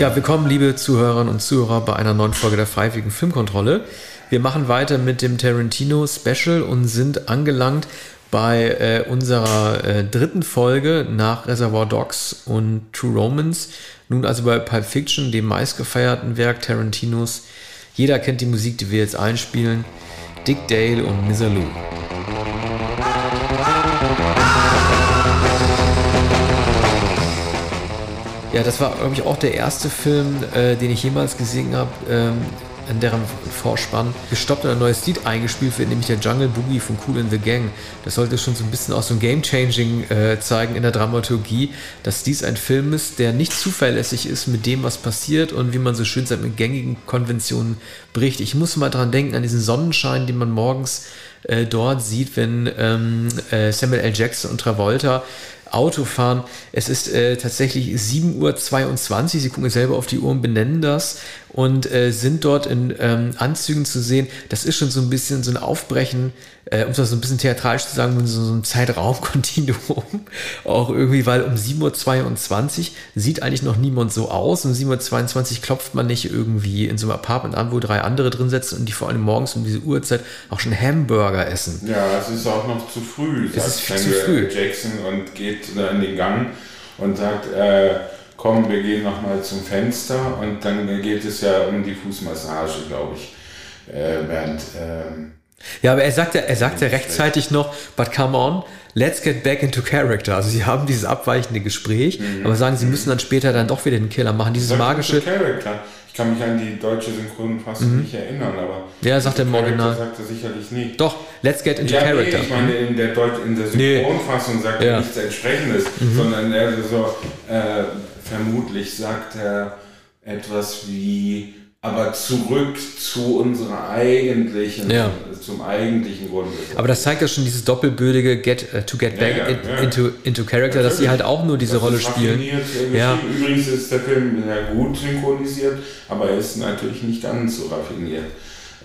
Ja, willkommen, liebe Zuhörerinnen und Zuhörer, bei einer neuen Folge der Freiwilligen Filmkontrolle. Wir machen weiter mit dem Tarantino Special und sind angelangt bei äh, unserer äh, dritten Folge nach Reservoir Dogs und True Romance. Nun also bei Pulp Fiction, dem meistgefeierten Werk Tarantinos. Jeder kennt die Musik, die wir jetzt einspielen. Dick Dale und Misalou. Ja, das war, glaube ich, auch der erste Film, äh, den ich jemals gesehen habe, ähm, in deren Vorspann gestoppt und ein neues Lied eingespielt wird, nämlich der Jungle Boogie von Cool in the Gang. Das sollte schon so ein bisschen auch so ein Game-Changing äh, zeigen in der Dramaturgie, dass dies ein Film ist, der nicht zuverlässig ist mit dem, was passiert und wie man so schön sagt, mit gängigen Konventionen bricht. Ich muss mal dran denken, an diesen Sonnenschein, den man morgens äh, dort sieht, wenn ähm, äh, Samuel L. Jackson und Travolta Autofahren. Es ist äh, tatsächlich 7.22 Uhr. Sie gucken selber auf die Uhr und benennen das und äh, sind dort in ähm, Anzügen zu sehen. Das ist schon so ein bisschen so ein Aufbrechen, äh, um das so ein bisschen theatralisch zu sagen, so, so ein Zeitraumkontinuum. Auch irgendwie, weil um 7.22 Uhr sieht eigentlich noch niemand so aus. Um 7.22 Uhr klopft man nicht irgendwie in so einem Apartment an, wo drei andere drin sitzen und die vor allem morgens um diese Uhrzeit auch schon Hamburger essen. Ja, es ist auch noch zu früh. Es ist viel zu früh. Jackson und geht in den Gang und sagt, äh, komm, wir gehen nochmal zum Fenster und dann geht es ja um die Fußmassage, glaube ich, äh, während... Ähm, ja, aber er sagte, er sagte rechtzeitig noch, but come on, let's get back into character. Also sie haben dieses abweichende Gespräch, mhm. aber sagen, sie müssen dann später dann doch wieder den Killer machen. Dieses magische. Character. Ich kann mich an die deutsche Synchronfassung mhm. nicht erinnern, aber. Ja, sagt er im Original. sagt er sicherlich nicht. Doch, let's get into ja, character. Nee, ich meine, in der, Deutsch, in der Synchronfassung nee. sagt er ja. nichts Entsprechendes, mhm. sondern er so, äh, vermutlich sagt er etwas wie aber zurück zu unserer eigentlichen, ja. zum eigentlichen Grund. Aber das zeigt ja schon dieses doppelbödige get, uh, to get back ja, ja, in, into, into character, dass sie halt auch nur diese das Rolle spielen. Ja. Übrigens ist der Film sehr gut synchronisiert, aber er ist natürlich nicht ganz so raffiniert.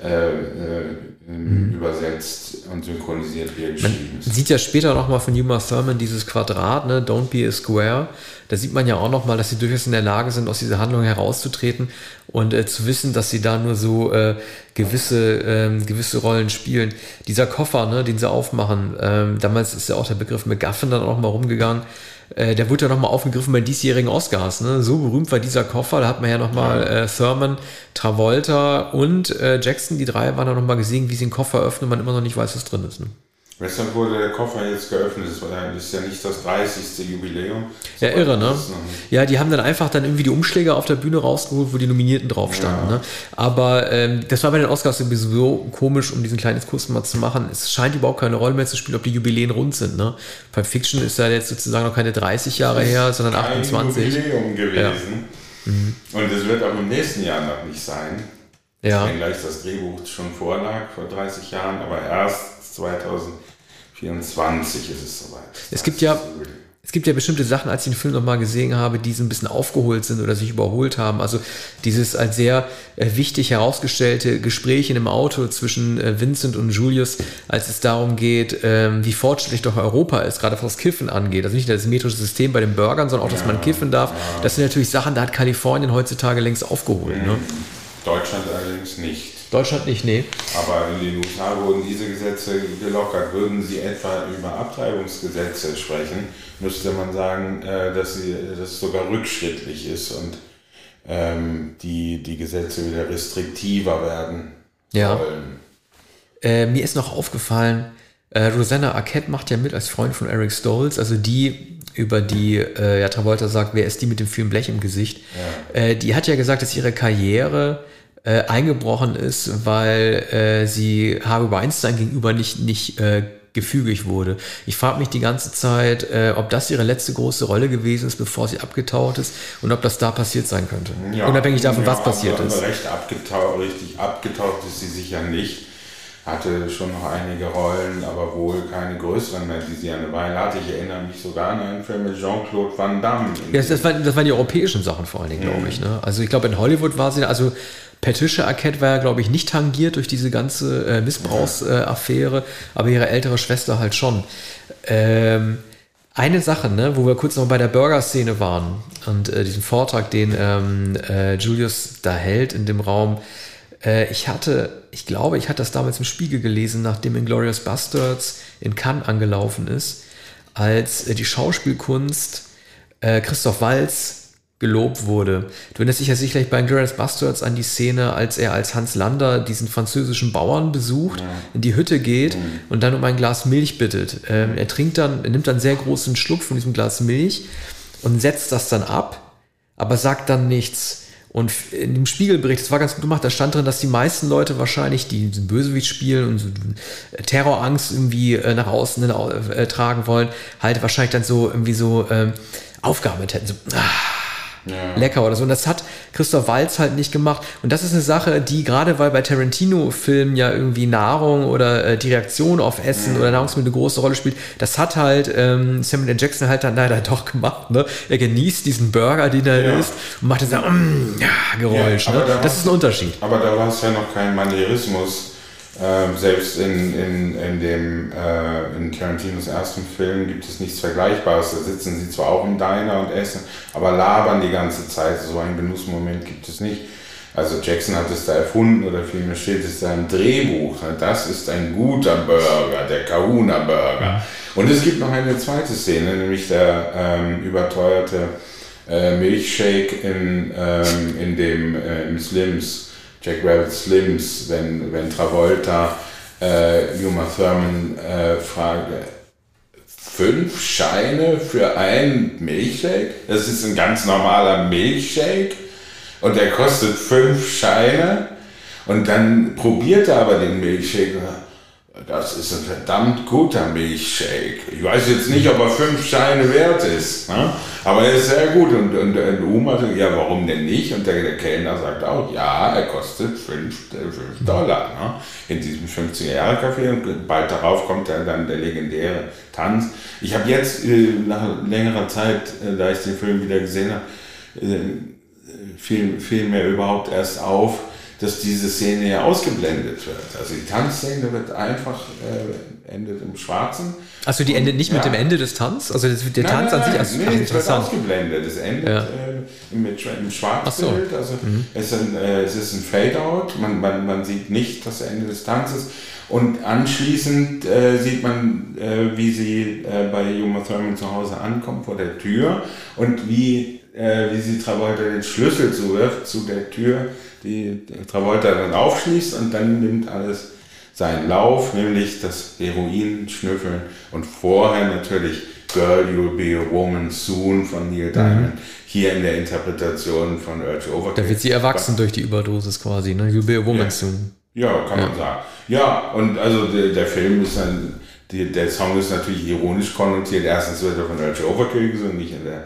Äh, äh, mhm. Übersetzt und synchronisiert er ist. Man sieht ja später nochmal von Uma Thurman dieses Quadrat, ne? Don't be a square. Da sieht man ja auch nochmal, dass sie durchaus in der Lage sind, aus dieser Handlung herauszutreten und äh, zu wissen, dass sie da nur so äh, gewisse, ähm, gewisse Rollen spielen. Dieser Koffer, ne, den sie aufmachen, ähm, damals ist ja auch der Begriff McGuffin dann auch mal rumgegangen. Äh, der wurde ja nochmal aufgegriffen bei diesjährigen Oscars. Ne? So berühmt war dieser Koffer. Da hat man ja nochmal äh, Thurman, Travolta und äh, Jackson, die drei waren da nochmal gesehen, wie sie den Koffer öffnen und man immer noch nicht weiß, was drin ist. Ne? Weshalb wurde der Koffer jetzt geöffnet? Das ist ja nicht das 30. Jubiläum. Ja, irre, ne? Ja, die haben dann einfach dann irgendwie die Umschläge auf der Bühne rausgeholt, wo die Nominierten drauf standen. Ja. Ne? Aber ähm, das war bei den Oscars sowieso komisch, um diesen kleinen Kurs mal zu machen. Es scheint überhaupt keine Rolle mehr zu spielen, ob die Jubiläen rund sind. Ne? Pulp Fiction ist ja jetzt sozusagen noch keine 30 Jahre her, sondern 28. Jubiläum gewesen. Ja. Mhm. Und es wird auch im nächsten Jahr noch nicht sein. Ja. Wenngleich das Drehbuch schon vorlag vor 30 Jahren, aber erst 2000 24 ist es soweit. Es gibt ja, es gibt ja bestimmte Sachen, als ich den Film nochmal gesehen habe, die so ein bisschen aufgeholt sind oder sich überholt haben. Also dieses als sehr äh, wichtig herausgestellte Gespräch in einem Auto zwischen äh, Vincent und Julius, als es darum geht, ähm, wie fortschrittlich doch Europa ist, gerade was Kiffen angeht. Also nicht das metrische System bei den Burgern, sondern auch, dass ja, man kiffen darf. Ja. Das sind natürlich Sachen, da hat Kalifornien heutzutage längst aufgeholt. Mhm. Ne? Deutschland allerdings nicht. Deutschland nicht, nee. Aber in den USA wurden diese Gesetze gelockert. Würden Sie etwa über Abtreibungsgesetze sprechen, müsste man sagen, äh, dass, sie, dass es sogar rückschrittlich ist und ähm, die, die Gesetze wieder restriktiver werden ja. sollen. Äh, mir ist noch aufgefallen, äh, Rosanna Arquette macht ja mit als Freund von Eric Stolz, also die, über die äh, ja, Travolta sagt, wer ist die mit dem vielen Blech im Gesicht? Ja. Äh, die hat ja gesagt, dass ihre Karriere äh, eingebrochen ist, weil äh, sie Harvey Weinstein gegenüber nicht, nicht äh, gefügig wurde. Ich frage mich die ganze Zeit, äh, ob das ihre letzte große Rolle gewesen ist, bevor sie abgetaucht ist und ob das da passiert sein könnte. Ja, Unabhängig davon, ja, was passiert ist. Recht abgetaucht, richtig abgetaucht ist sie sicher nicht. Hatte schon noch einige Rollen, aber wohl keine größeren mehr, die sie eine Weile hatte. Ich erinnere mich sogar an einen Film mit Jean-Claude Van Damme. Ja, das, war, das waren die europäischen Sachen vor allen Dingen, glaube mhm. ich. Ne? Also ich glaube, in Hollywood war sie, also Patricia Arquette war ja, glaube ich, nicht tangiert durch diese ganze äh, Missbrauchsaffäre, äh, aber ihre ältere Schwester halt schon. Ähm, Eine Sache, ne, wo wir kurz noch bei der Burger-Szene waren und äh, diesen Vortrag, den ähm, äh, Julius da hält in dem Raum. Äh, ich hatte, ich glaube, ich hatte das damals im Spiegel gelesen, nachdem Inglourious Bastards in Cannes angelaufen ist, als äh, die Schauspielkunst äh, Christoph Walz gelobt wurde. Du erinnerst dich ja sicherlich bei Inglourious Bastards an die Szene, als er als Hans Lander diesen französischen Bauern besucht, ja. in die Hütte geht mhm. und dann um ein Glas Milch bittet. Ähm, er trinkt dann, er nimmt dann einen sehr großen Schluck von diesem Glas Milch und setzt das dann ab, aber sagt dann nichts. Und in dem Spiegelbericht, das war ganz gut gemacht, da stand drin, dass die meisten Leute wahrscheinlich, die diesen Bösewicht spielen und so Terrorangst irgendwie äh, nach außen äh, tragen wollen, halt wahrscheinlich dann so irgendwie so ähm, Aufgaben hätten. So, ah, ja. lecker oder so. Und das hat Christoph Walz halt nicht gemacht. Und das ist eine Sache, die gerade weil bei Tarantino-Filmen ja irgendwie Nahrung oder äh, die Reaktion auf Essen mhm. oder Nahrungsmittel eine große Rolle spielt, das hat halt ähm, Samuel L. Jackson halt dann leider doch gemacht. Ne? Er genießt diesen Burger, den er ja. isst und macht dann so mm, ja, Geräusch. Ja, ne? da das ist ein Unterschied. Aber da war es ja noch kein Manierismus äh, selbst in, in, in, dem, äh, in Tarantinos ersten Film gibt es nichts Vergleichbares. Da sitzen sie zwar auch im Diner und essen, aber labern die ganze Zeit. So einen Genussmoment gibt es nicht. Also Jackson hat es da erfunden oder vielmehr steht es da im Drehbuch. Das ist ein guter Burger, der Kahuna Burger. Und es gibt noch eine zweite Szene, nämlich der ähm, überteuerte äh, Milchshake in, ähm, in dem äh, im Slims Jack Rabbit Slims, wenn, wenn Travolta äh, Uma Thurman äh, fragt, fünf Scheine für einen Milchshake? Das ist ein ganz normaler Milchshake. Und der kostet fünf Scheine. Und dann probiert er aber den Milchshake das ist ein verdammt guter Milchshake. Ich weiß jetzt nicht, ob er fünf Scheine wert ist, ne? aber er ist sehr gut. Und, und, und Uma sagt, ja, warum denn nicht? Und der, der Kellner sagt auch, ja, er kostet fünf, äh, fünf Dollar ne? in diesem 50er-Jahre-Café. Und bald darauf kommt dann, dann der legendäre Tanz. Ich habe jetzt äh, nach längerer Zeit, äh, da ich den Film wieder gesehen habe, äh, fiel, fiel mir überhaupt erst auf, dass diese Szene ja ausgeblendet wird. Also die Tanzszene wird einfach äh, endet im Schwarzen. Achso, die endet nicht ja. mit dem Ende des Tanz? Also der nein, Tanz nein, an sich ist nee, es wird ausgeblendet. Es endet ja. äh, mit, im Schwarzbild. So. Also mhm. es, ist ein, äh, es ist ein Fade-out. Man, man, man sieht nicht das Ende des Tanzes. Und anschließend äh, sieht man, äh, wie sie äh, bei Juma Thurman zu Hause ankommt vor der Tür und wie, äh, wie sie Travolta den Schlüssel zuwirft zu der Tür die Travolta dann aufschließt und dann nimmt alles seinen Lauf, nämlich das Heroin schnüffeln und vorher natürlich Girl, You'll Be a Woman Soon von Neil Diamond. Mhm. Hier in der Interpretation von Urge Overkill. Da wird sie erwachsen durch die Überdosis quasi, ne? You'll Be a Woman ja. Soon. Ja, kann ja. man sagen. Ja, und also der, der Film ist dann, die, der Song ist natürlich ironisch konnotiert. Erstens wird er von Urge Overkill gesungen, nicht in der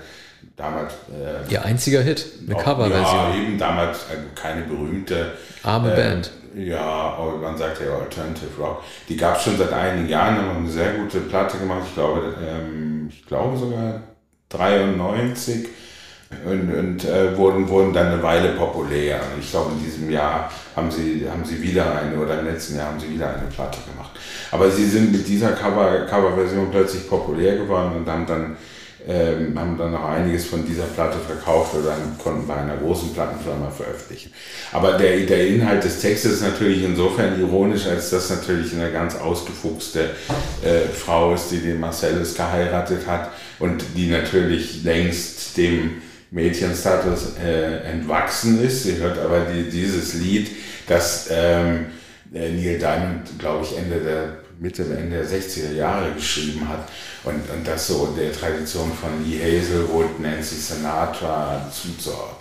damals. Äh, Ihr einziger Hit, eine Coverversion. Ja, eben damals äh, keine berühmte. Arme äh, Band. Ja, man sagt ja Alternative Rock. Die gab es schon seit einigen Jahren, haben eine sehr gute Platte gemacht. Ich glaube, ähm, ich glaube sogar 93 und, und äh, wurden, wurden dann eine Weile populär. Ich glaube, in diesem Jahr haben sie, haben sie wieder eine, oder im letzten Jahr haben sie wieder eine Platte gemacht. Aber sie sind mit dieser Cover, Coverversion plötzlich populär geworden und haben dann ähm, haben dann noch einiges von dieser Platte verkauft oder konnten bei einer großen Plattenfirma veröffentlichen. Aber der, der Inhalt des Textes ist natürlich insofern ironisch, als dass natürlich eine ganz ausgefuchste äh, Frau ist, die den Marcellus geheiratet hat und die natürlich längst dem Mädchenstatus äh, entwachsen ist. Sie hört aber die, dieses Lied, das ähm, äh, Neil Diamond, glaube ich, Ende der Mitte, Ende der 60er Jahre geschrieben hat und, und das so der Tradition von Lee Hazelwood, Nancy Sinatra zuzuordnen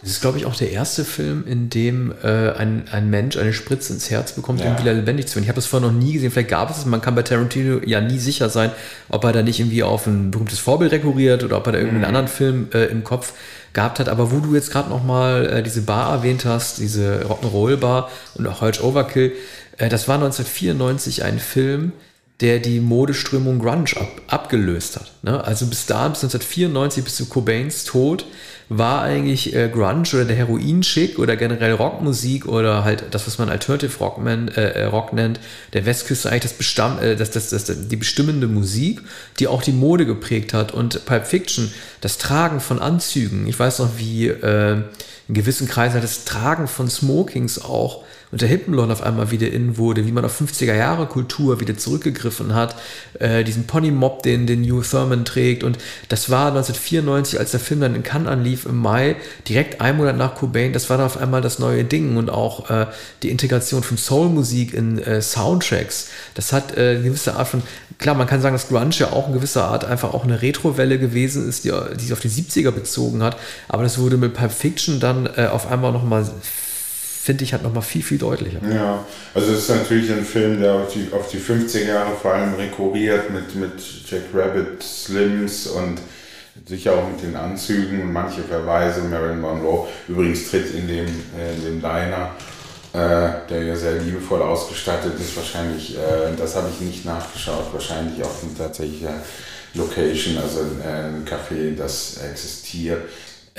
Das ist, glaube ich, auch der erste Film, in dem äh, ein, ein Mensch eine Spritze ins Herz bekommt, ja. um wieder lebendig zu werden. Ich habe das vorher noch nie gesehen, vielleicht gab es es, man kann bei Tarantino ja nie sicher sein, ob er da nicht irgendwie auf ein berühmtes Vorbild rekurriert oder ob er da irgendeinen mhm. anderen Film äh, im Kopf gehabt hat. Aber wo du jetzt gerade noch mal äh, diese Bar erwähnt hast, diese Rock'n'Roll Bar und auch Hulch Overkill, äh, das war 1994 ein Film, der die Modeströmung Grunge ab, abgelöst hat. Ne? Also bis da, bis 1994, bis zu Cobains Tod, war eigentlich äh, Grunge oder der Heroin-Schick oder generell Rockmusik oder halt das, was man Alternative Rock, man, äh, äh, Rock nennt, der Westküste eigentlich das, Bestamm, äh, das, das, das, die bestimmende Musik, die auch die Mode geprägt hat. Und Pulp Fiction, das Tragen von Anzügen, ich weiß noch, wie äh, in gewissen Kreisen das Tragen von Smokings auch unter Hippenlon auf einmal wieder in wurde, wie man auf 50er Jahre Kultur wieder zurückgegriffen hat, äh, diesen Pony-Mob, den, den Hugh Thurman trägt. Und das war 1994, als der Film dann in Cannes anlief im Mai, direkt ein Monat nach Cobain, das war dann auf einmal das neue Ding und auch äh, die Integration von Soul-Musik in äh, Soundtracks, das hat äh, eine gewisse Art von, klar, man kann sagen, dass Grunge ja auch in gewisser Art einfach auch eine Retro-Welle gewesen ist, die, die sich auf die 70er bezogen hat, aber das wurde mit Pulp Fiction dann äh, auf einmal nochmal finde ich, halt nochmal viel, viel deutlicher. Ja, also es ist natürlich ein Film, der auf die, auf die 50er Jahre vor allem rekurriert mit, mit Jack Rabbit, Slims und sicher auch mit den Anzügen und manche Verweise. Marilyn Monroe übrigens tritt in dem, äh, in dem Diner, der ja sehr liebevoll ausgestattet ist, wahrscheinlich, äh, das habe ich nicht nachgeschaut, wahrscheinlich auch eine tatsächliche Location, also ein Café, das existiert.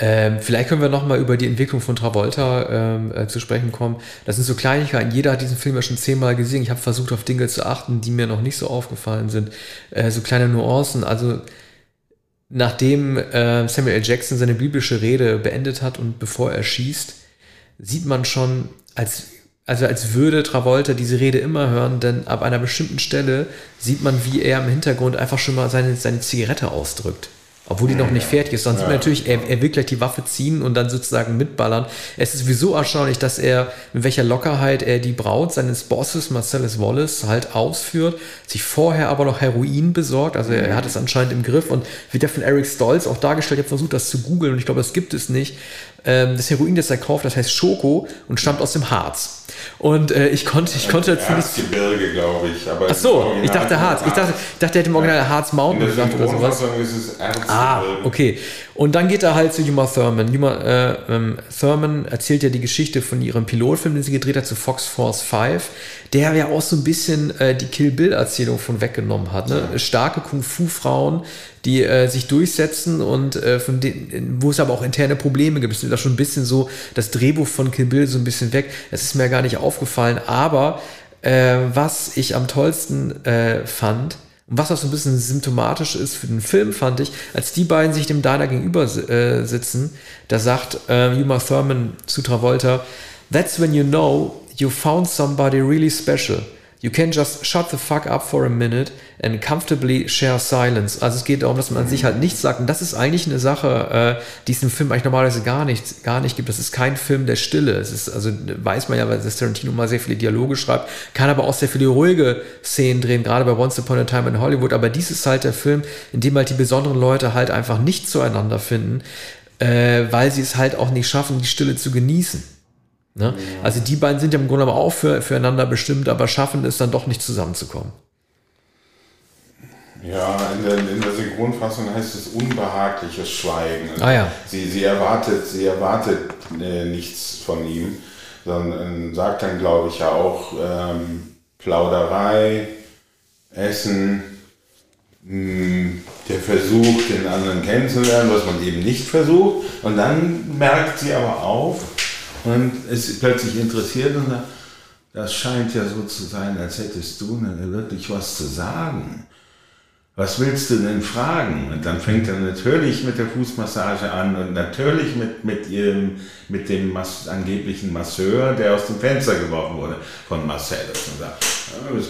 Ähm, vielleicht können wir noch mal über die Entwicklung von Travolta ähm, äh, zu sprechen kommen. Das sind so Kleinigkeiten. Jeder hat diesen Film ja schon zehnmal gesehen. Ich habe versucht, auf Dinge zu achten, die mir noch nicht so aufgefallen sind. Äh, so kleine Nuancen. Also nachdem äh, Samuel L. Jackson seine biblische Rede beendet hat und bevor er schießt, sieht man schon, als, also als würde Travolta diese Rede immer hören, denn ab einer bestimmten Stelle sieht man, wie er im Hintergrund einfach schon mal seine, seine Zigarette ausdrückt obwohl die noch nicht fertig ist. Sonst ja. natürlich, er, er, will gleich die Waffe ziehen und dann sozusagen mitballern. Es ist sowieso erstaunlich, dass er, mit welcher Lockerheit er die Braut seines Bosses, Marcellus Wallace, halt ausführt, sich vorher aber noch Heroin besorgt. Also er, er hat es anscheinend im Griff und wird ja von Eric Stolz auch dargestellt. Ich habe versucht, das zu googeln und ich glaube, das gibt es nicht. Ähm, das Heroin, das er kauft, das heißt Schoko und stammt aus dem Harz. Und äh, ich konnte, ich konnte dazu nicht. Gebirge, glaube ich. Aber Ach so, ich dachte Harz. Ich dachte, ich dachte, er hätte im Original Harz Mountain gesagt oder sowas. Ist es ah, okay. Und dann geht er halt zu Yuma Thurman. Yuma äh, ähm, Thurman erzählt ja die Geschichte von ihrem Pilotfilm, den sie gedreht hat, zu Fox Force 5, der ja auch so ein bisschen äh, die Kill Bill-Erzählung von weggenommen hat. Ne? Ja. Starke Kung-Fu-Frauen, die äh, sich durchsetzen und äh, von denen, wo es aber auch interne Probleme gibt. Es ist da schon ein bisschen so das Drehbuch von Kill Bill so ein bisschen weg. Das ist mir gar nicht aufgefallen. Aber äh, was ich am tollsten äh, fand, und was auch so ein bisschen symptomatisch ist für den Film, fand ich, als die beiden sich dem Diner gegenüber äh, sitzen, da sagt äh, Uma Thurman zu Travolta, That's when you know you found somebody really special. You can just shut the fuck up for a minute and comfortably share silence. Also es geht darum, dass man sich halt nichts sagt. Und das ist eigentlich eine Sache, äh, die es im Film eigentlich normalerweise gar nicht, gar nicht gibt. Das ist kein Film der Stille. Es ist, also weiß man ja, weil das Tarantino mal sehr viele Dialoge schreibt, kann aber auch sehr viele ruhige Szenen drehen, gerade bei Once Upon a Time in Hollywood. Aber dies ist halt der Film, in dem halt die besonderen Leute halt einfach nicht zueinander finden, äh, weil sie es halt auch nicht schaffen, die Stille zu genießen. Ne? Also die beiden sind ja im Grunde auch für, füreinander bestimmt, aber schaffen es dann doch nicht zusammenzukommen. Ja, in der, in der Synchronfassung heißt es unbehagliches Schweigen. Ah, ja. sie, sie erwartet, sie erwartet äh, nichts von ihm, sondern äh, sagt dann, glaube ich, ja auch ähm, Plauderei, Essen, mh, hm, der Versuch, den anderen kennenzulernen, was man eben nicht versucht. Und dann merkt sie aber auf, und ist plötzlich interessiert und sagt, das scheint ja so zu sein, als hättest du wirklich was zu sagen. Was willst du denn fragen? Und dann fängt er natürlich mit der Fußmassage an und natürlich mit, mit, ihrem, mit dem Mas angeblichen Masseur, der aus dem Fenster geworfen wurde von Marcellus. Und sagt, ja, das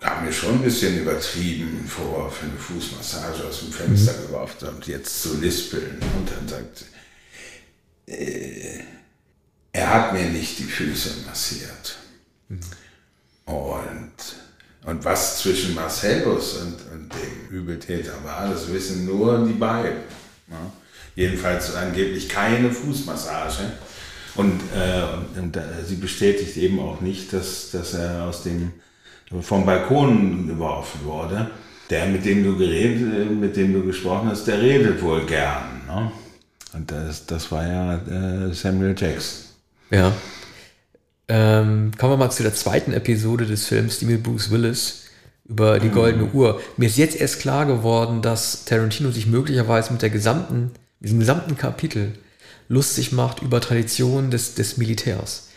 kam mir schon ein bisschen übertrieben vor, für eine Fußmassage aus dem Fenster mhm. geworfen und jetzt zu lispeln. Und dann sagt sie, äh, er hat mir nicht die Füße massiert. Mhm. Und, und was zwischen Marcellus und, und dem Übeltäter war, das wissen nur die beiden. Ja? Jedenfalls angeblich keine Fußmassage. Und, äh, und, und äh, sie bestätigt eben auch nicht, dass, dass er aus dem, vom Balkon geworfen wurde. Der, mit dem du geredet, mit dem du gesprochen hast, der redet wohl gern. Ne? Und das, das war ja äh, Samuel Jackson. Ja. Ähm, kommen wir mal zu der zweiten Episode des Films, die mit Bruce Willis über die mhm. goldene Uhr. Mir ist jetzt erst klar geworden, dass Tarantino sich möglicherweise mit der gesamten diesem gesamten Kapitel lustig macht über Traditionen des, des Militärs.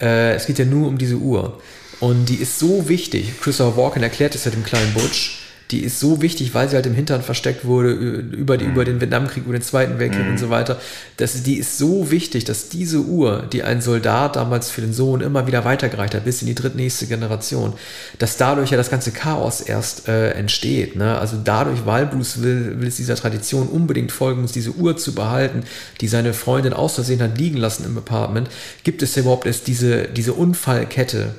Äh, es geht ja nur um diese Uhr. Und die ist so wichtig. Christopher Walken erklärt es ja dem kleinen Butch die ist so wichtig, weil sie halt im Hintern versteckt wurde, über, die, mhm. über den Vietnamkrieg, über den Zweiten Weltkrieg mhm. und so weiter. Das, die ist so wichtig, dass diese Uhr, die ein Soldat damals für den Sohn immer wieder weitergereicht hat, bis in die drittnächste Generation, dass dadurch ja das ganze Chaos erst äh, entsteht. Ne? Also dadurch, weil Bruce will, will es dieser Tradition unbedingt folgen, uns diese Uhr zu behalten, die seine Freundin aus Versehen hat liegen lassen im Apartment, gibt es ja überhaupt erst diese, diese Unfallkette,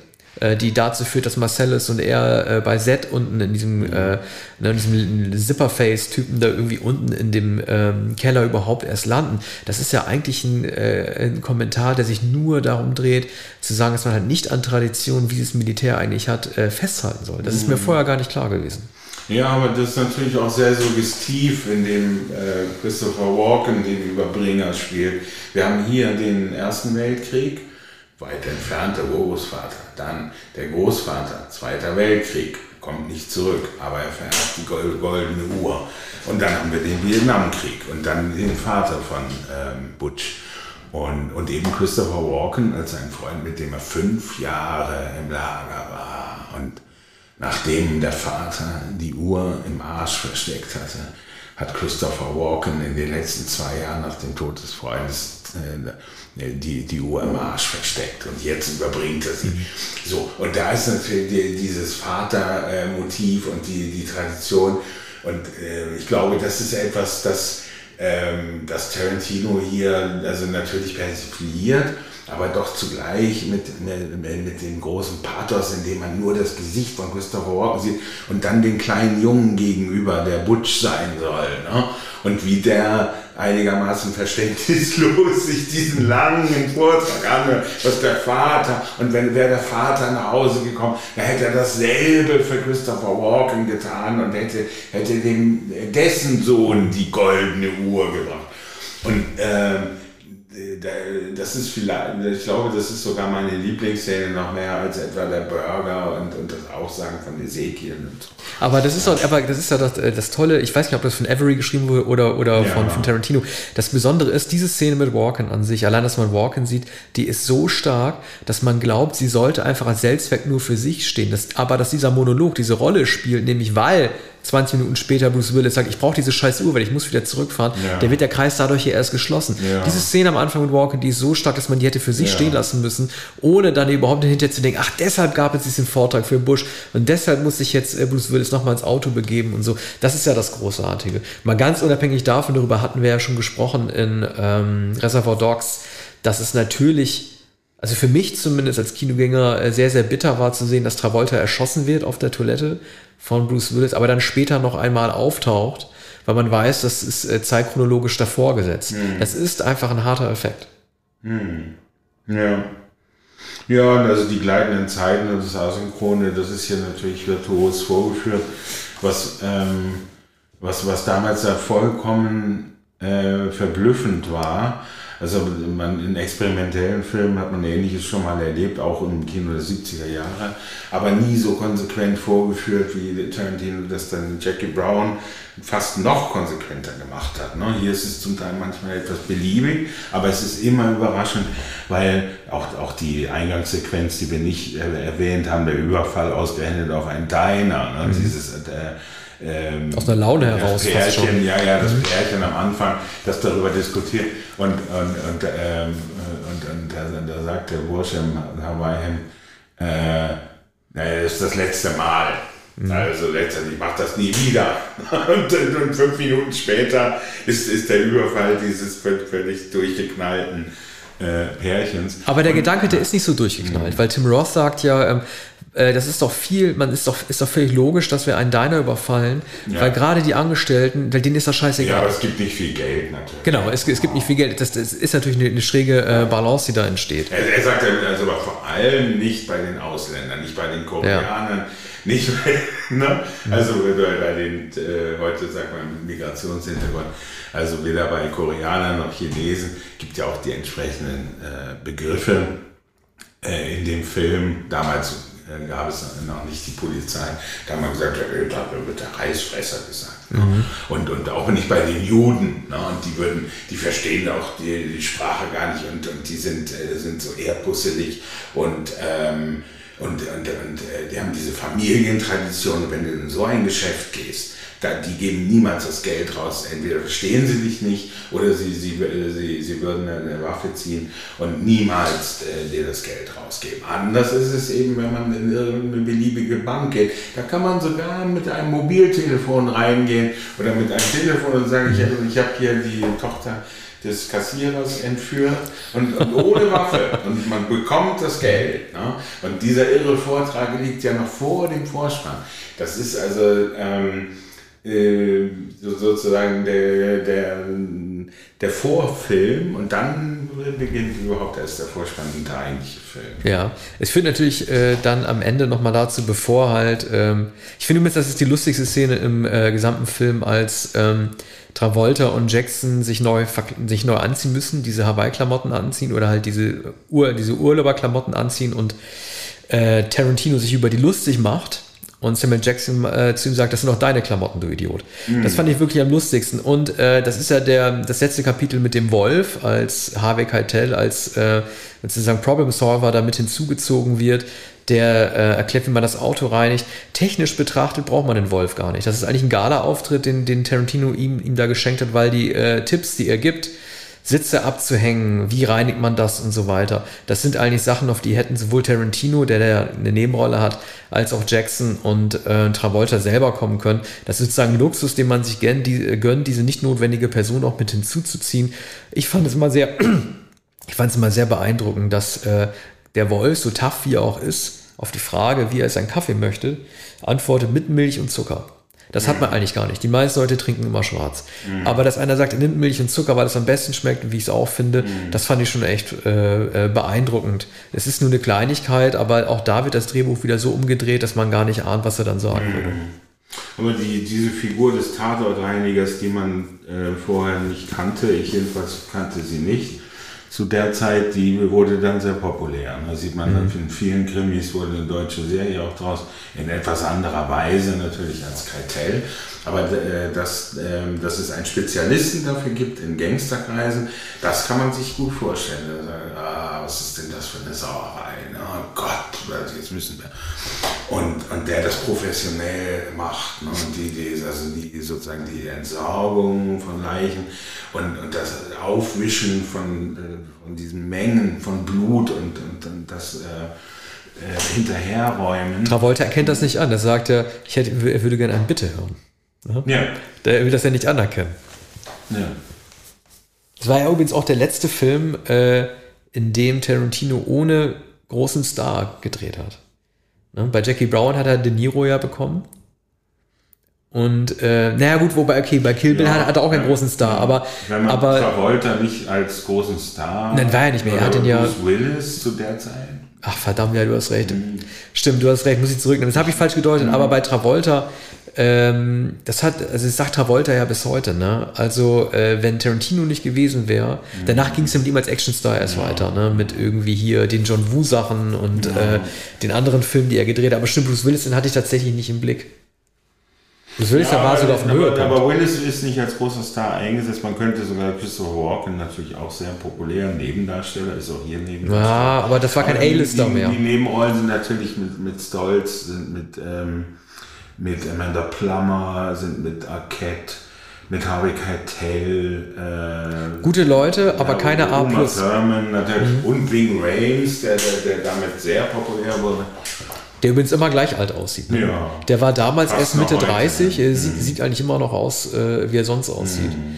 die dazu führt, dass Marcellus und er äh, bei Z unten in diesem, äh, in diesem Zipperface-Typen da irgendwie unten in dem ähm, Keller überhaupt erst landen. Das ist ja eigentlich ein, äh, ein, Kommentar, der sich nur darum dreht, zu sagen, dass man halt nicht an Traditionen, wie es Militär eigentlich hat, äh, festhalten soll. Das ist mir mhm. vorher gar nicht klar gewesen. Ja, aber das ist natürlich auch sehr suggestiv, in dem äh, Christopher Walken den Überbringer spielt. Wir haben hier den Ersten Weltkrieg weit entfernter Großvater. Dann der Großvater, Zweiter Weltkrieg, kommt nicht zurück, aber er vererbt die goldene Uhr. Und dann haben wir den Vietnamkrieg und dann den Vater von ähm, Butch. Und, und eben Christopher Walken als ein Freund, mit dem er fünf Jahre im Lager war. Und nachdem der Vater die Uhr im Arsch versteckt hatte, hat Christopher Walken in den letzten zwei Jahren nach dem Tod des Freundes äh, die, die Uhr im Arsch versteckt und jetzt überbringt er sie. So, und da ist natürlich dieses Vatermotiv und die, die Tradition. Und äh, ich glaube, das ist etwas, das, ähm, das Tarantino hier also natürlich persifliert aber doch zugleich mit, mit, mit dem großen Pathos, in dem man nur das Gesicht von Christopher Walken sieht und dann den kleinen Jungen gegenüber, der Butch sein soll. Ne? Und wie der einigermaßen verständnislos sich diesen langen Vortrag anhört, was der Vater, und wenn wäre der Vater nach Hause gekommen, dann hätte er dasselbe für Christopher Walken getan und hätte, hätte dem, dessen Sohn die goldene Uhr gebracht. Und ähm, das ist vielleicht, ich glaube, das ist sogar meine Lieblingsszene noch mehr als etwa der Burger und, und das Aussagen von Ezekiel und so. Aber das ist, auch, aber das ist ja das, das Tolle, ich weiß nicht, ob das von Avery geschrieben wurde oder, oder ja. von, von Tarantino. Das Besondere ist, diese Szene mit Walken an sich, allein, dass man Walken sieht, die ist so stark, dass man glaubt, sie sollte einfach als Selbstzweck nur für sich stehen. Das, aber dass dieser Monolog diese Rolle spielt, nämlich weil 20 Minuten später Bruce Willis sagt, ich brauche diese scheiß Uhr, weil ich muss wieder zurückfahren, ja. der wird der Kreis dadurch hier erst geschlossen. Ja. Diese Szene am Anfang mit Walken, die ist so stark, dass man die hätte für sich ja. stehen lassen müssen, ohne dann überhaupt hinterher zu denken, ach, deshalb gab es diesen Vortrag für Bush und deshalb muss sich jetzt äh, Bruce Willis nochmal ins Auto begeben und so. Das ist ja das Großartige. Mal ganz unabhängig davon, darüber hatten wir ja schon gesprochen in ähm, Reservoir Dogs, dass es natürlich also für mich zumindest als Kinogänger äh, sehr, sehr bitter war zu sehen, dass Travolta erschossen wird auf der Toilette von Bruce Willis, aber dann später noch einmal auftaucht, weil man weiß, das ist äh, zeitchronologisch davor gesetzt. Mhm. Das ist einfach ein harter Effekt. Mhm. Ja. Ja, also die gleitenden Zeiten und das Asynchrone, das ist hier natürlich virtuos vorgeführt, was, ähm, was, was damals ja vollkommen äh, verblüffend war. Also man, in experimentellen Filmen hat man Ähnliches schon mal erlebt, auch im Kino der 70er Jahre, aber nie so konsequent vorgeführt, wie Tarantino das dann Jackie Brown fast noch konsequenter gemacht hat. Ne? Hier ist es zum Teil manchmal etwas beliebig, aber es ist immer überraschend, weil auch, auch die Eingangssequenz, die wir nicht erwähnt haben, der Überfall ausgerechnet auf einen Diner, ne? mhm. dieses... Äh, ähm, aus einer Laune heraus. Das Pärchen, ja, ja, das mhm. Pärchen am Anfang, das darüber diskutiert. Und, und, und, ähm, und, und, da, sagt der Bursche im Hawaii, äh, naja, das ist das letzte Mal. Mhm. Also letztendlich macht das nie wieder. Und, und, fünf Minuten später ist, ist der Überfall dieses völlig durchgeknallten äh, Pärchens. Aber der und, Gedanke, der ist nicht so durchgeknallt, mhm. weil Tim Roth sagt ja, ähm, äh, das ist doch viel, man ist doch, ist doch völlig logisch, dass wir einen Diner überfallen, ja. weil gerade die Angestellten, denen ist das scheißegal. Ja, aber es gibt nicht viel Geld natürlich. Genau, es, es gibt nicht viel Geld. Das, das ist natürlich eine, eine schräge äh, Balance, die da entsteht. Er, er sagt also aber vor allem nicht bei den Ausländern, nicht bei den Koreanern, ja. nicht bei, ne? also bei, bei den, äh, heute sagt man Migrationshintergrund, also weder bei Koreanern noch Chinesen gibt ja auch die entsprechenden äh, Begriffe äh, in dem Film, damals äh, gab es noch nicht die Polizei. Da haben wir gesagt, äh, da wird der Reißfresser gesagt. Mhm. Und, und auch nicht bei den Juden. Ne? Und die würden, die verstehen auch die, die Sprache gar nicht und, und die sind, äh, sind so eher pusselig und ähm, und, und, und äh, die haben diese Familientradition. Wenn du in so ein Geschäft gehst, da, die geben niemals das Geld raus. Entweder verstehen sie dich nicht oder sie, sie, sie, sie würden eine Waffe ziehen und niemals äh, dir das Geld rausgeben. Anders ist es eben, wenn man in irgendeine beliebige Bank geht. Da kann man sogar mit einem Mobiltelefon reingehen oder mit einem Telefon und sagen, ich, ich habe hier die Tochter des Kassierers entführt und, und ohne Waffe und man bekommt das Geld. Ne? Und dieser irre Vortrag liegt ja noch vor dem Vorspann. Das ist also ähm, äh, sozusagen der, der, der Vorfilm und dann beginnt überhaupt erst der Vorspann und der eigentliche Film. Ja, es führt natürlich äh, dann am Ende nochmal dazu, bevor halt, ähm, ich finde übrigens, das ist die lustigste Szene im äh, gesamten Film, als ähm, Travolta und Jackson sich neu, sich neu anziehen müssen, diese Hawaii-Klamotten anziehen oder halt diese, Ur, diese Urlauberklamotten anziehen und äh, Tarantino sich über die lustig macht und Samuel Jackson äh, zu ihm sagt, das sind doch deine Klamotten, du Idiot. Mhm. Das fand ich wirklich am lustigsten. Und äh, das ist ja der, das letzte Kapitel mit dem Wolf, als Harvey Keitel, als äh, sozusagen Problem Solver damit hinzugezogen wird, der äh, erklärt, wie man das Auto reinigt. Technisch betrachtet braucht man den Wolf gar nicht. Das ist eigentlich ein Gala-Auftritt, den, den Tarantino ihm, ihm da geschenkt hat, weil die äh, Tipps, die er gibt, Sitze abzuhängen, wie reinigt man das und so weiter. Das sind eigentlich Sachen, auf die hätten sowohl Tarantino, der, der eine Nebenrolle hat, als auch Jackson und äh, Travolta selber kommen können. Das ist sozusagen Luxus, den man sich gönnt, die, äh, gönnt, diese nicht notwendige Person auch mit hinzuzuziehen. Ich fand es immer sehr, ich fand es immer sehr beeindruckend, dass äh, der Wolf, so tough wie er auch ist, auf die Frage, wie er seinen Kaffee möchte, antwortet mit Milch und Zucker. Das hat man eigentlich gar nicht. Die meisten Leute trinken immer schwarz. Mhm. Aber dass einer sagt, er nimmt Milch und Zucker, weil es am besten schmeckt, wie ich es auch finde, mhm. das fand ich schon echt äh, äh, beeindruckend. Es ist nur eine Kleinigkeit, aber auch da wird das Drehbuch wieder so umgedreht, dass man gar nicht ahnt, was er dann sagen mhm. würde. Aber die, diese Figur des Tatortreinigers, die man äh, vorher nicht kannte, ich jedenfalls kannte sie nicht, zu der Zeit, die wurde dann sehr populär. Da sieht man, mhm. in vielen Krimis wurde eine deutsche Serie auch draus, in etwas anderer Weise natürlich als Kartell. Aber äh, dass, äh, dass es einen Spezialisten dafür gibt in Gangsterkreisen, das kann man sich gut vorstellen. Sagt, ah, was ist denn das für eine Sauerei? Ne? Oh Gott, jetzt müssen wir. Und, und der das professionell macht. Ne? Und die, die, also die, sozusagen die Entsorgung von Leichen und, und das Aufwischen von, äh, von diesen Mengen von Blut und, und, und das. Äh, äh, hinterherräumen. Travolta erkennt das nicht an. Er sagt ja, ich hätte, er würde gerne ein Bitte hören. Ja. Der will das ja nicht anerkennen. Ja. Das war ja übrigens auch der letzte Film, äh, in dem Tarantino ohne großen Star gedreht hat. Ne? Bei Jackie Brown hat er De Niro ja bekommen. Und äh, naja gut, wobei, okay, bei Kill Bill ja, hat, er auch einen ja, großen Star, aber. Wenn man aber, Travolta nicht als großen Star. Nein, war er nicht mehr. Er hat den ja. Bruce Willis zu der Zeit. Ach verdammt, ja, du hast recht. Mhm. Stimmt, du hast recht, muss ich zurücknehmen. Das habe ich falsch gedeutet, mhm. aber bei Travolta ähm, das hat, also das sagt Travolta ja bis heute, ne? Also, äh, wenn Tarantino nicht gewesen wäre, mhm. danach ging es ja mit ihm als Actionstar erst ja. weiter, ne? Mit irgendwie hier den John Woo-Sachen und ja. äh, den anderen Filmen, die er gedreht hat. Aber stimmt, Bruce Willis, den hatte ich tatsächlich nicht im Blick. Bruce Willis, ja, war sogar auf dem Höhepunkt. Aber Willis ist nicht als großer Star eingesetzt. Man könnte sogar Christopher Walken, natürlich auch sehr populär, Nebendarsteller, ist auch hier Nebendarsteller. Ja, aber das war kein A-Lister mehr. Die Nebenrollen sind natürlich mit, mit Stolz, sind mit... Ähm, mit Amanda Plummer, sind mit Arquette, mit Harvey Keitel. Äh, Gute Leute, aber ja, keine A+. Uma Thurman natürlich mhm. und Ving Rames, der, der, der damit sehr populär wurde. Der übrigens immer gleich alt aussieht. Ne? Ja. Der war damals erst Mitte 30, er sieht, mhm. sieht, eigentlich immer noch aus, äh, wie er sonst aussieht. Mhm.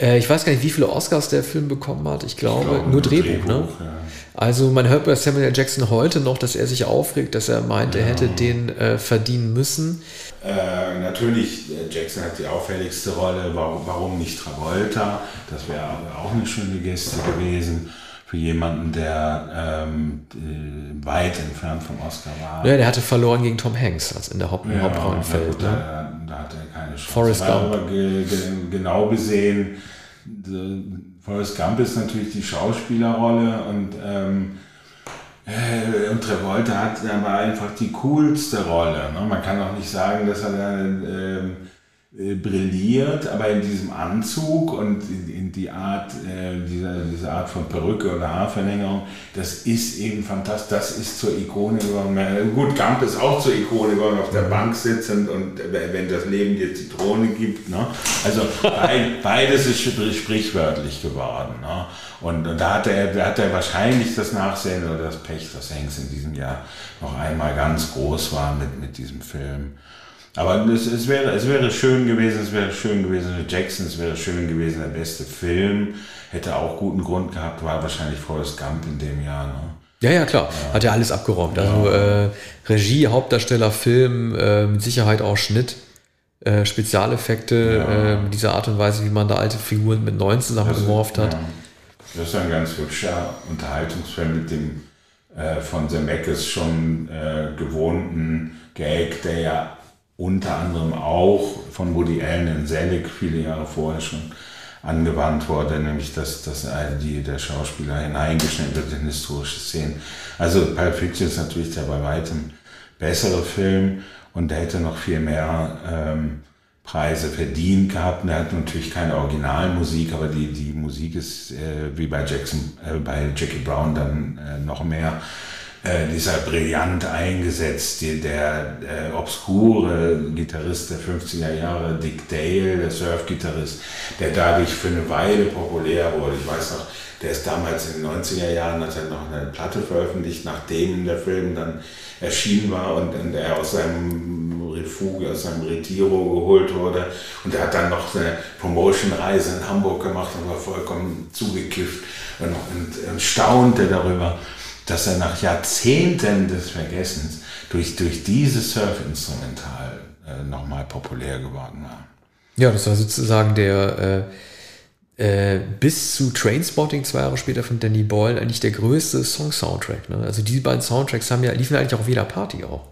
Äh, ich weiß gar nicht, wie viele Oscars der Film bekommen hat. Ich glaube, ich glaube nur Drehbuch, Drehbuch ne? Ja. Also man hört bei Samuel Jackson heute noch, dass er sich aufregt, dass er meint, ja. er hätte den äh, verdienen müssen. Äh, natürlich, äh, Jackson hat die auffälligste Rolle, warum, warum nicht Travolta? Das wäre auch eine schöne Geste gewesen für jemanden, der ähm, äh, weit entfernt vom Oscar war. Ja, der hatte verloren gegen Tom Hanks, als in der Haupt ja, Hauptrollenfeld. Ne? Da, da hatte er keine Chance. Forrest Gump. Aber ge ge genau gesehen, Forrest Gump ist natürlich die Schauspielerrolle und ähm, Äh, und Travolta hat aber einfach die coolste Rolle. Ne? Man kann auch nicht sagen, dass er dann ähm, äh, brilliert, aber in diesem Anzug und in, in die Art, äh, dieser, diese Art von Perücke oder Haarverlängerung, das ist eben fantastisch. Das ist zur Ikone geworden. Gut, Gump ist auch zur Ikone geworden, auf der Bank sitzend und wenn das Leben dir Zitrone gibt. Ne? Also beides ist sprichwörtlich geworden. Ne? Und, und, da, hat er, da hat er wahrscheinlich das Nachsehen oder das Pech, dass Hanks in diesem Jahr noch einmal ganz groß war mit, mit diesem Film. Aber es, es, wäre, es wäre schön gewesen, es wäre schön gewesen Jackson, es wäre schön gewesen, der beste Film. Hätte auch guten Grund gehabt, war wahrscheinlich Forrest Gump in dem Jahr. Ne? Ja, ja, klar. Ja. Hat ja alles abgeräumt. Also äh, Regie, Hauptdarsteller, Film, äh, mit Sicherheit auch Schnitt. Äh, Spezialeffekte, ja. äh, dieser Art und Weise, wie man da alte Figuren mit neuen zusammengeworfen hat. Ja. Das ist ein ganz hübscher Unterhaltungsfilm mit dem äh, von Zemeckis schon äh, gewohnten Gag, der ja unter anderem auch von Woody Allen in Selig viele Jahre vorher schon angewandt wurde, nämlich dass, dass die, der Schauspieler hineingeschnitten wird in historische Szenen. Also Pulp Fiction ist natürlich der bei weitem bessere Film und der hätte noch viel mehr ähm, Preise verdient gehabt. Und er hat natürlich keine Originalmusik, aber die, die Musik ist äh, wie bei Jackson, äh, bei Jackie Brown dann äh, noch mehr äh, dieser brillant eingesetzt, die, der äh, obskure Gitarrist der 50er Jahre, Dick Dale, der Surf-Gitarrist, der dadurch für eine Weile populär wurde. Ich weiß noch, der ist damals in den 90er Jahren, hat er noch eine Platte veröffentlicht, nachdem der Film dann erschienen war und, und er aus seinem Refug, aus seinem Retiro geholt wurde. Und er hat dann noch eine Promotion-Reise in Hamburg gemacht und war vollkommen zugekifft und, und, und staunte darüber, dass er nach Jahrzehnten des Vergessens durch, durch dieses Surfinstrumental äh, nochmal populär geworden war. Ja, das war sozusagen der äh, äh, bis zu Trainspotting zwei Jahre später von Danny Boyle eigentlich der größte Song-Soundtrack. Ne? Also diese beiden Soundtracks haben ja, liefen eigentlich auch auf jeder Party auch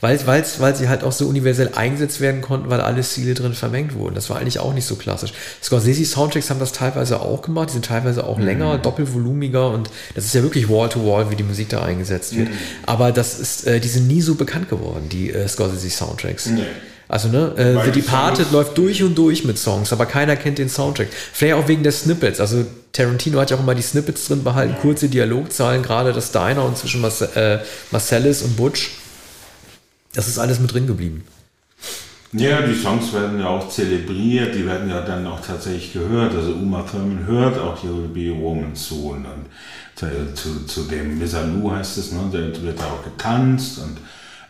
weil, weil, weil sie halt auch so universell eingesetzt werden konnten, weil alle Ziele drin vermengt wurden. Das war eigentlich auch nicht so klassisch. Scorsese Soundtracks haben das teilweise auch gemacht, die sind teilweise auch mhm. länger, doppelvolumiger und das ist ja wirklich Wall-to-Wall, -wall, wie die Musik da eingesetzt wird. Mhm. Aber das ist, äh, die sind nie so bekannt geworden, die äh, Scorsese Soundtracks. Nee. Also, ne, äh, The Departed läuft durch und durch mit Songs, aber keiner kennt den Soundtrack. Vielleicht auch wegen der Snippets. Also, Tarantino hat ja auch immer die Snippets drin behalten, kurze Dialogzahlen, gerade das Diner und zwischen Marce äh, Marcellus und Butch. Das ist alles mit drin geblieben. Ja, die Songs werden ja auch zelebriert, die werden ja dann auch tatsächlich gehört. Also Uma Thurman hört auch You'll Be a Woman Soon. Und zu, zu dem Misalou heißt es, ne, da wird auch getanzt und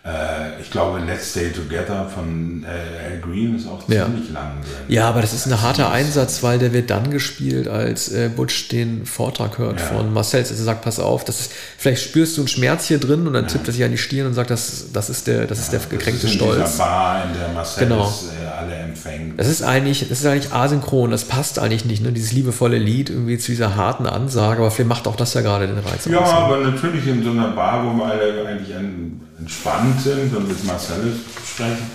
äh, ich glaube, Let's Stay Together von äh, Al Green ist auch ja. ziemlich lang. Ja, aber das ist ein harter Einsatz, weil der wird dann gespielt, als äh, Butch den Vortrag hört ja. von Marcel. Also er sagt, pass auf, das ist, vielleicht spürst du einen Schmerz hier drin und dann ja. tippt er sich an die Stirn und sagt, das, das ist der, das ist der gekränkte das ist in Stolz. Bar, in der Marcel genau. alle empfängt. Das ist eigentlich, das ist eigentlich asynchron, das passt eigentlich nicht, ne? dieses liebevolle Lied irgendwie zu dieser harten Ansage, aber vielleicht macht auch das ja gerade den Reiz. Ja, aber natürlich in so einer Bar, wo man alle eigentlich an entspannt sind und mit Marcellus sprechen,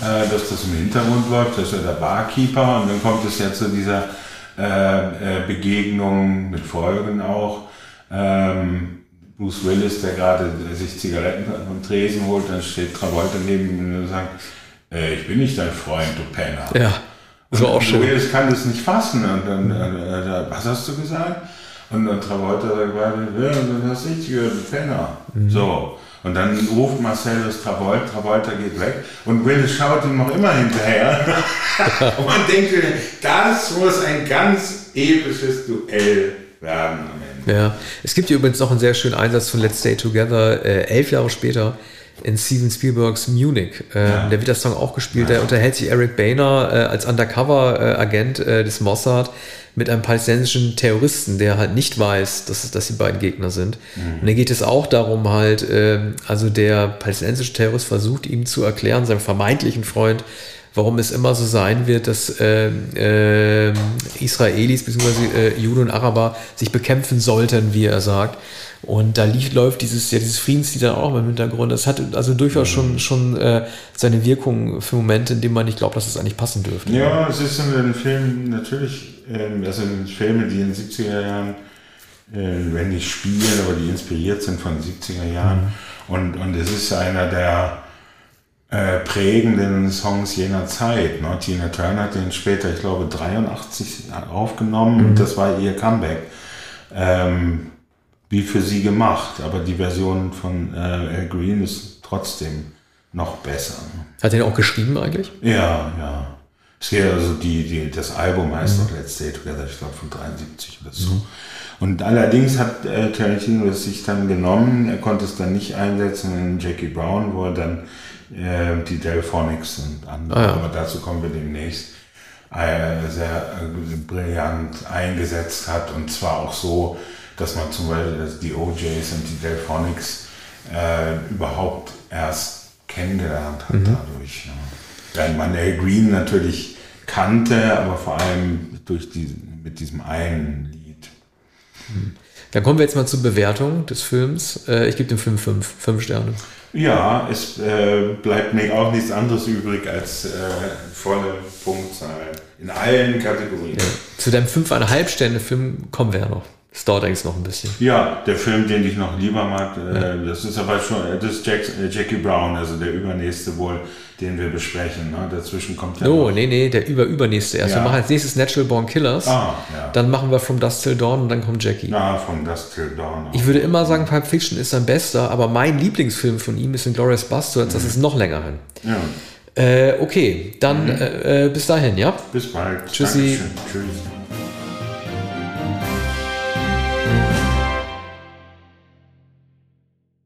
äh, dass das im Hintergrund läuft, dass er der Barkeeper und dann kommt es ja zu dieser äh, äh, Begegnung mit Folgen auch. Ähm, Bruce Willis, der gerade sich Zigaretten vom Tresen holt, dann steht Travolta neben ihm und sagt, äh, ich bin nicht dein Freund, du Penner. Ja, so auch schön. Willis kann das nicht fassen und dann, äh, was hast du gesagt? Und dann Travolta sagt, ja, dann hast du nicht gehört, du Penner. Mhm. So. Und dann ruft Marcel das Travolta, Travolta geht weg und Will schaut ihm noch immer hinterher. und man denkt, das muss ein ganz episches Duell werden am Ende. Ja, es gibt hier übrigens noch einen sehr schönen Einsatz von Let's Stay Together, äh, elf Jahre später in Steven Spielbergs Munich. Äh, ja. Der wird das Song auch gespielt. Ja. Da unterhält sich Eric Boehner äh, als Undercover-Agent äh, des Mossad mit einem palästinensischen Terroristen, der halt nicht weiß, dass, dass die beiden Gegner sind. Mhm. Und dann geht es auch darum halt, äh, also der palästinensische Terrorist versucht ihm zu erklären, seinem vermeintlichen Freund, warum es immer so sein wird, dass äh, äh, Israelis bzw. Äh, Juden und Araber sich bekämpfen sollten, wie er sagt. Und da lief, läuft dieses, ja, dieses Friedenslied dann auch im Hintergrund. Das hat also durchaus schon, schon äh, seine Wirkung für Momente, in denen man nicht glaubt, dass es eigentlich passen dürfte. Ja, es ist in den Filmen natürlich, ähm, also in Filmen, die in den 70er Jahren äh, wenn nicht spielen, aber die inspiriert sind von 70er Jahren. Mhm. Und, und es ist einer der äh, prägenden Songs jener Zeit. Ne? Tina Turner hat den später, ich glaube, 83 aufgenommen mhm. und das war ihr Comeback. Ähm, wie für sie gemacht, aber die Version von äh, Al Green ist trotzdem noch besser. Hat er auch geschrieben eigentlich? Ja, ja. Also die, die, das Album heißt mhm. doch Let's Stay Together, ich glaube von 73 oder so. Mhm. Und allerdings hat äh, Tarantino es sich dann genommen, er konnte es dann nicht einsetzen in Jackie Brown, wo er dann äh, die Delphonics und andere, ah, ja. aber dazu kommen wir demnächst, äh, sehr äh, brillant eingesetzt hat und zwar auch so, dass man zum Beispiel die OJs und die Delphonics äh, überhaupt erst kennengelernt hat mhm. dadurch. Ja. Während man Al Green natürlich kannte, aber vor allem durch die, mit diesem einen Lied. Mhm. Dann kommen wir jetzt mal zur Bewertung des Films. Äh, ich gebe dem Film 5, 5 Sterne. Ja, es äh, bleibt mir auch nichts anderes übrig als äh, volle Punktzahl in allen Kategorien. Ja. Zu deinem 5,5 Sterne Film kommen wir ja noch. Es dauert eigentlich noch ein bisschen. Ja, der Film, den ich noch lieber mag, äh, ja. das ist aber schon, das ist Jack, äh, Jackie Brown, also der übernächste wohl, den wir besprechen. Ne? Dazwischen kommt ja. Oh, noch. nee, nee, der überübernächste erst. Ja. Wir machen als nächstes Natural Born Killers. Ah, ja. Dann machen wir From Dust Till Dawn und dann kommt Jackie. Ja, From Dust Till Dawn. Ich würde immer sagen, Pulp Fiction ist sein bester, aber mein Lieblingsfilm von ihm ist in Glorious Bastards. Das mhm. ist noch länger hin. Ja. Äh, okay, dann mhm. äh, äh bis dahin, ja? Bis bald. Tschüssi. Dankeschön. Tschüss.